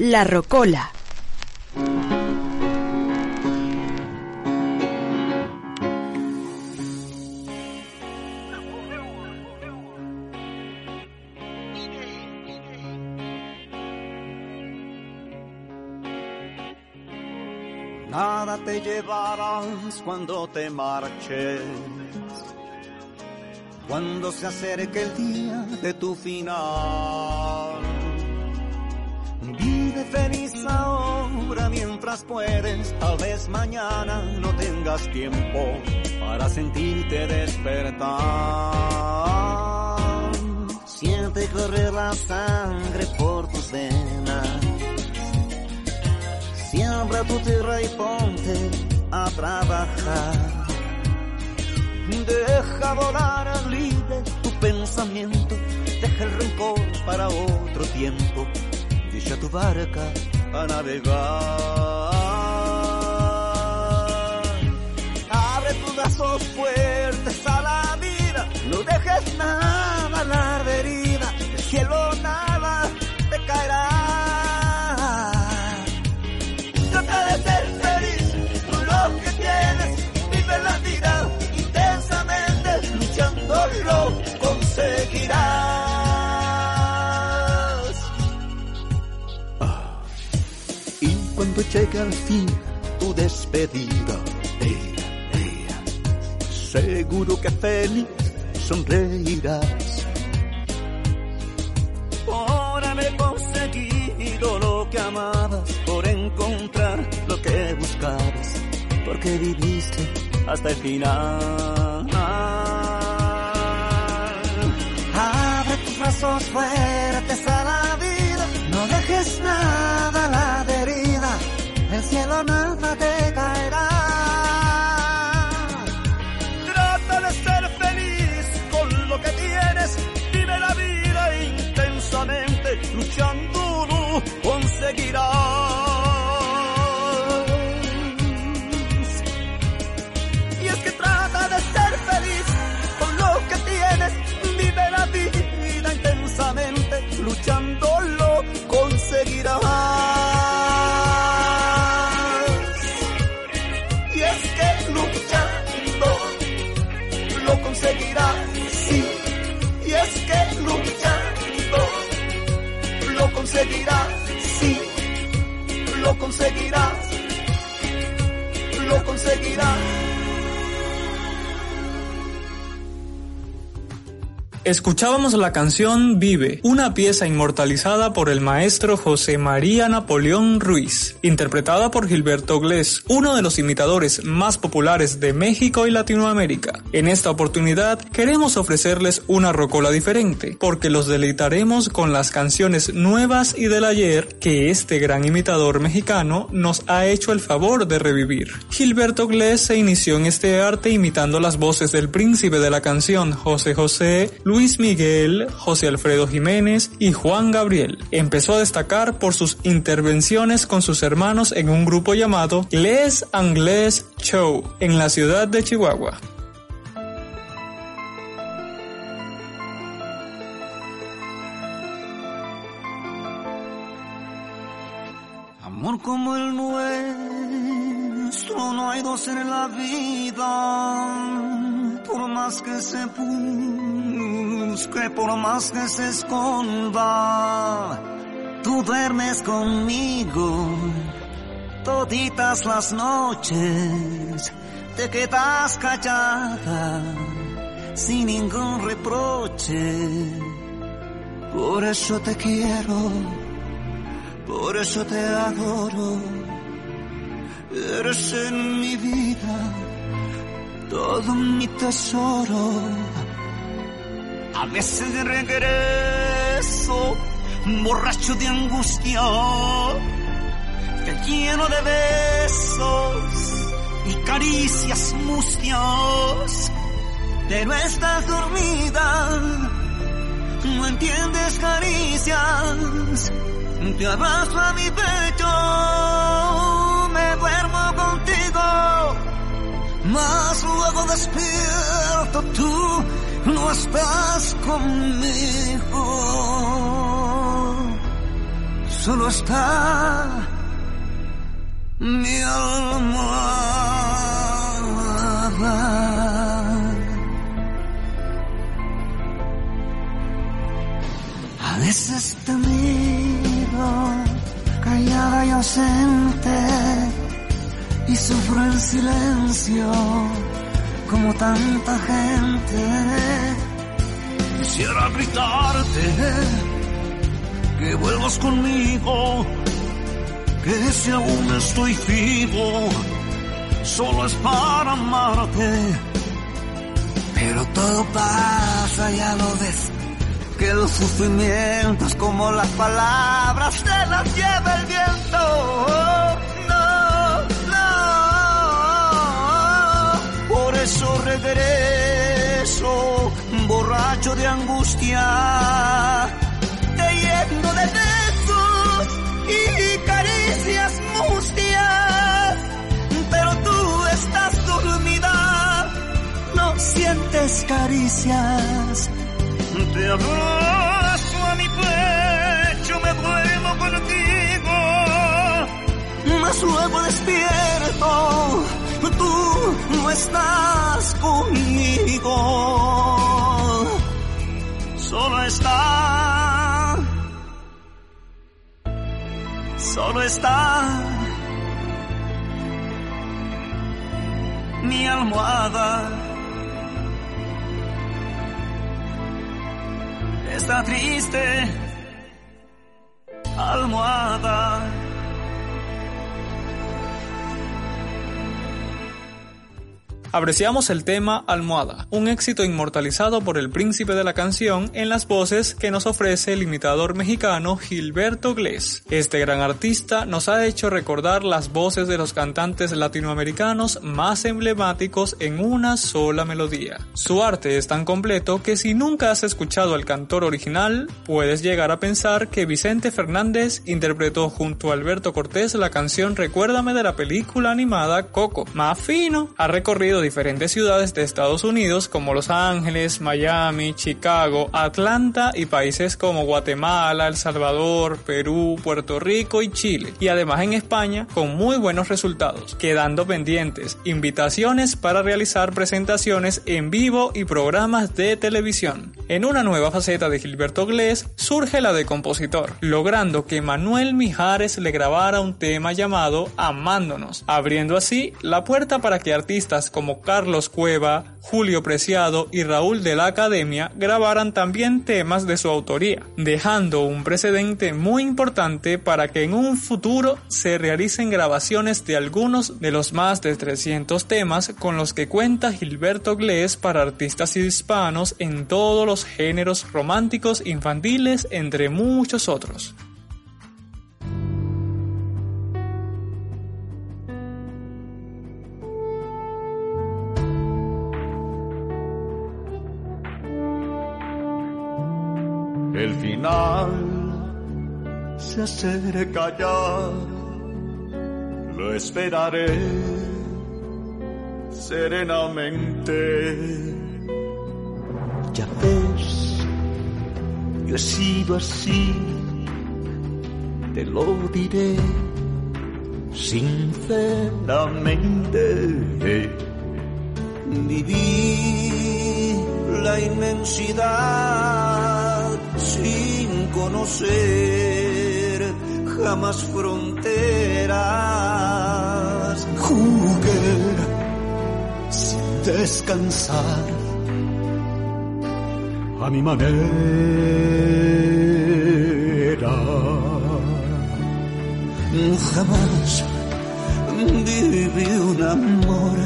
La Rocola. Nada te llevarás cuando te marches, cuando se acerque el día de tu final. Feliz ahora mientras puedes, tal vez mañana no tengas tiempo para sentirte despertar. Siente correr la sangre por tus venas Siembra tu tierra y ponte a trabajar. Deja volar libre tu pensamiento, deja el rencor para otro tiempo. Deja tu barca a navegar. Abre tus brazos fuertes a la vida, no dejes nada a la herida, el cielo nada te caerá. Trata de ser feliz con lo que tienes. Vive la vida intensamente, luchando lo conseguirás. Cuando llegue al fin tu despedida, seguro que feliz sonreirás. Por haber conseguido lo que amabas, por encontrar lo que buscabas, porque viviste hasta el final. Abre tus brazos fuertes Escuchábamos la canción Vive, una pieza inmortalizada por el maestro José María Napoleón Ruiz, interpretada por Gilberto Glés, uno de los imitadores más populares de México y Latinoamérica. En esta oportunidad queremos ofrecerles una rocola diferente, porque los deleitaremos con las canciones nuevas y del ayer que este gran imitador mexicano nos ha hecho el favor de revivir. Gilberto Glés se inició en este arte imitando las voces del príncipe de la canción José José, Luis Miguel, José Alfredo Jiménez y Juan Gabriel. Empezó a destacar por sus intervenciones con sus hermanos en un grupo llamado Les Anglais Show en la ciudad de Chihuahua. Amor como el nuestro, no hay dos en la vida. Por más que se busque, por más que se esconda, tú duermes conmigo toditas las noches. Te quedas callada sin ningún reproche. Por eso te quiero por eso te adoro, eres en mi vida todo mi tesoro. A veces regreso, borracho de angustia, te lleno de besos y caricias mustias, pero estás dormida, no entiendes caricias te abrazo a mi pecho, despierto, tú no estás conmigo. solo está mi almohada. A veces te callada y ausente y sufro en silencio como tanta gente. Quisiera gritarte que vuelvas conmigo, que si aún estoy vivo, solo es para amarte. Pero todo pasa, ya lo ves, que los sufrimientos como las palabras se las lleva el viento. Borracho de angustia lleno de besos y caricias mustias. Pero tú estás dormida, no sientes caricias. Te abrazo a mi pecho, me duermo contigo. Mas luego despierto, tú no estás conmigo. Estás solo está mi almohada. Está triste, almohada. Apreciamos el tema Almohada, un éxito inmortalizado por el príncipe de la canción en las voces que nos ofrece el imitador mexicano Gilberto Glés. Este gran artista nos ha hecho recordar las voces de los cantantes latinoamericanos más emblemáticos en una sola melodía. Su arte es tan completo que si nunca has escuchado al cantor original, puedes llegar a pensar que Vicente Fernández interpretó junto a Alberto Cortés la canción Recuérdame de la película animada Coco. Más fino, ha recorrido diferentes ciudades de Estados Unidos como Los Ángeles, Miami, Chicago, Atlanta y países como Guatemala, El Salvador, Perú, Puerto Rico y Chile. Y además en España con muy buenos resultados, quedando pendientes invitaciones para realizar presentaciones en vivo y programas de televisión. En una nueva faceta de Gilberto Glés surge la de compositor, logrando que Manuel Mijares le grabara un tema llamado Amándonos, abriendo así la puerta para que artistas como Carlos Cueva, Julio Preciado y Raúl de la Academia grabaran también temas de su autoría, dejando un precedente muy importante para que en un futuro se realicen grabaciones de algunos de los más de 300 temas con los que cuenta Gilberto Glés para artistas hispanos en todos los géneros románticos infantiles entre muchos otros. Se acerca ya, lo esperaré serenamente. Ya ves, yo he sido así, te lo diré sinceramente. Viví la inmensidad sin conocer jamás fronteras. Jugué sin descansar a mi manera. Jamás viví un amor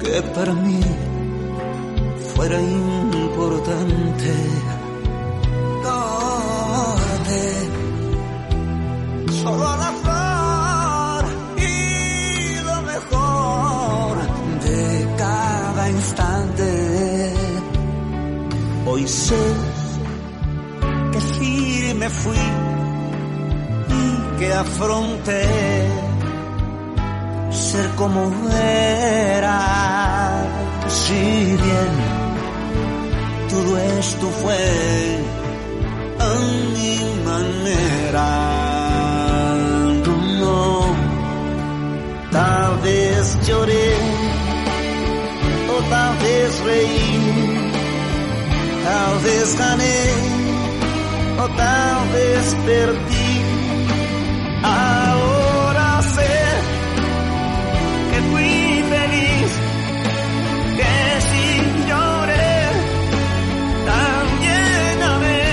que para mí fuera importante. Solo al azar y lo mejor de cada instante. Hoy sé que sí me fui y que afronté ser como era. Si bien todo esto fue a mi manera vez reí, tal vez gané o tal vez perdí. Ahora sé que fui feliz, que si lloré, también amé.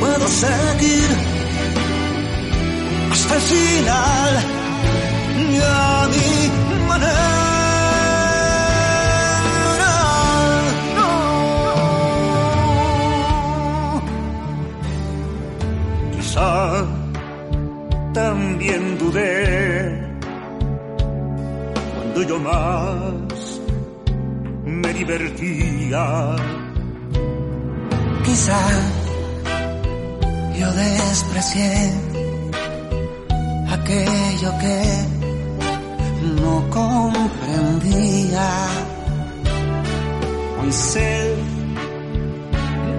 Puedo seguir hasta el final,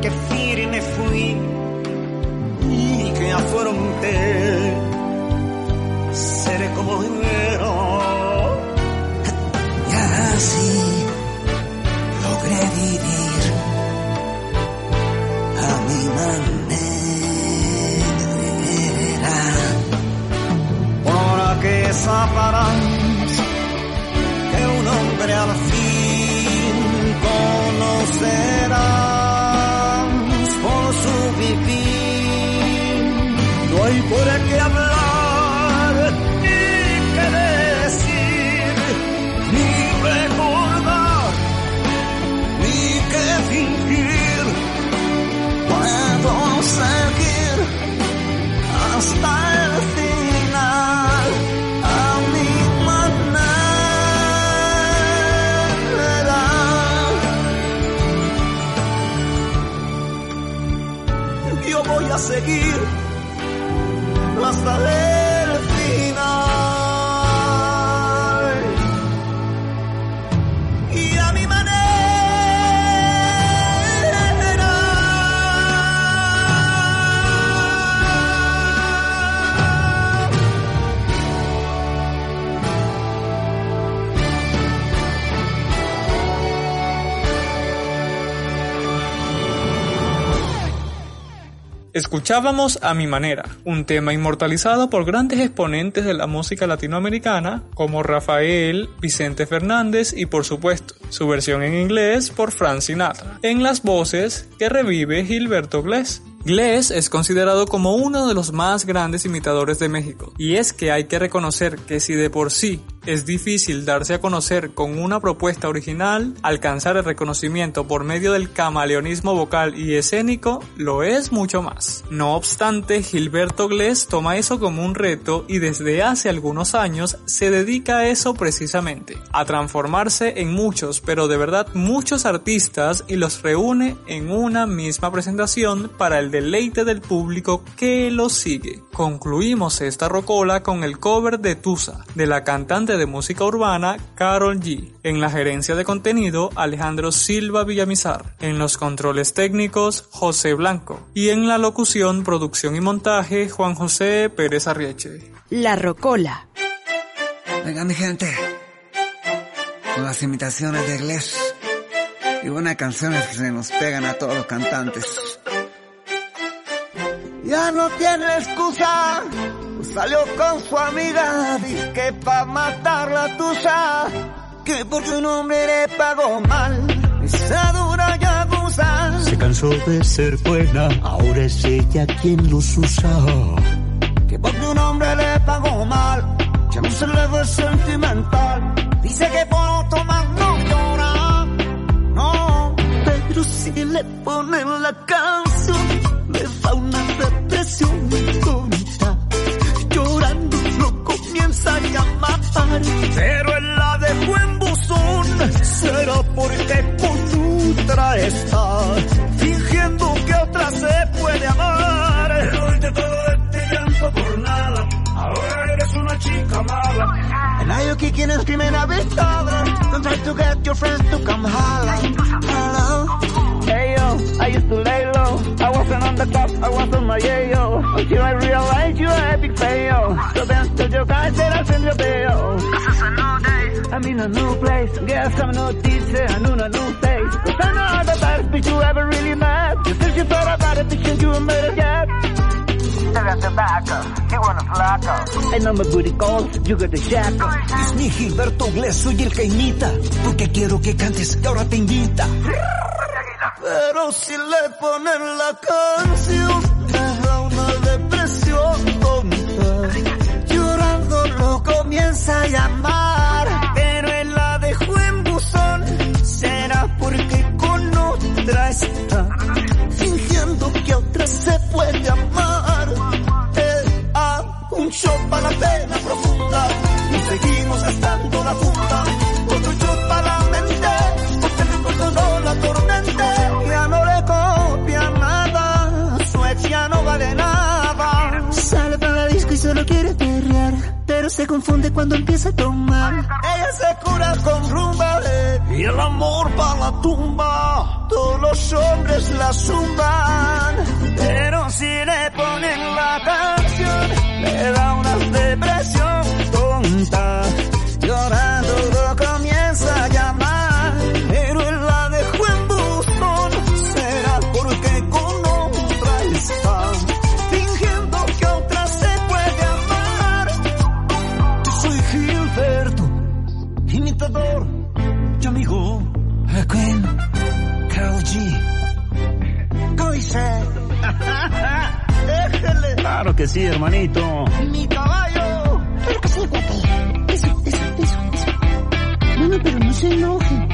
Que firme fui y que afronté seré como dinero. Y así logré vivir a mi manera. Para que sabrás por qué hablar ni qué decir, ni recordar, ni qué fingir. Puedo seguir hasta el final a mi manera. Yo voy a seguir hasta el Escuchábamos A Mi Manera, un tema inmortalizado por grandes exponentes de la música latinoamericana como Rafael, Vicente Fernández y por supuesto su versión en inglés por Frank Sinatra, en las voces que revive Gilberto Glés. Glés es considerado como uno de los más grandes imitadores de México, y es que hay que reconocer que si de por sí es difícil darse a conocer con una propuesta original, alcanzar el reconocimiento por medio del camaleonismo vocal y escénico lo es mucho más. No obstante, Gilberto Glés toma eso como un reto y desde hace algunos años se dedica a eso precisamente, a transformarse en muchos, pero de verdad muchos artistas y los reúne en una misma presentación para el deleite del público que lo sigue. Concluimos esta rocola con el cover de Tusa, de la cantante de música urbana Carol G. En la gerencia de contenido, Alejandro Silva Villamizar. En los controles técnicos, José Blanco. Y en la locución, producción y montaje, Juan José Pérez Arrieche. La Rocola. Venga, mi gente. Con las imitaciones de inglés y buenas canciones que se nos pegan a todos los cantantes. Ya no tiene excusa, salió con su amiga, dice que pa' matar la tuya, que porque un hombre le pagó mal, esa dura yaguza. Se cansó de ser buena, ahora es ella quien los usa. Que porque un hombre le pagó mal, ya no se le ve sentimental, dice que por tomar no llora, no, pero si le ponen la canción, And now you're kicking and screaming a bit louder. Don't try to get your friends to come holla. Hello. Hey yo, I used to lay low. I wasn't on the top, I was on my yayo. Until I realized you were epic fail. So then told your guys that I send your bail. This is a new day. I I'm in a new place. Guess I'm not teacher and on a new face. Cause I know the best bitch you ever really met. Said you thought about it, bitch, you made yet. Got backup, you wanna flaco. And I'm a booty calls, you got the shackle. Es mi Gilberto Glés, soy el que imita. Porque quiero que cantes, que ahora te invita. Pero si le ponen la canción, se confunde cuando empieza a tomar. Ella se cura con rumba eh, y el amor para la tumba. Todos los hombres la zumban, pero si le ponen la canción, le da una depresión tonta. Sí, hermanito. mi caballo. Claro que sí, guapo. Eso, eso, eso, eso. Bueno, pero no se enoje.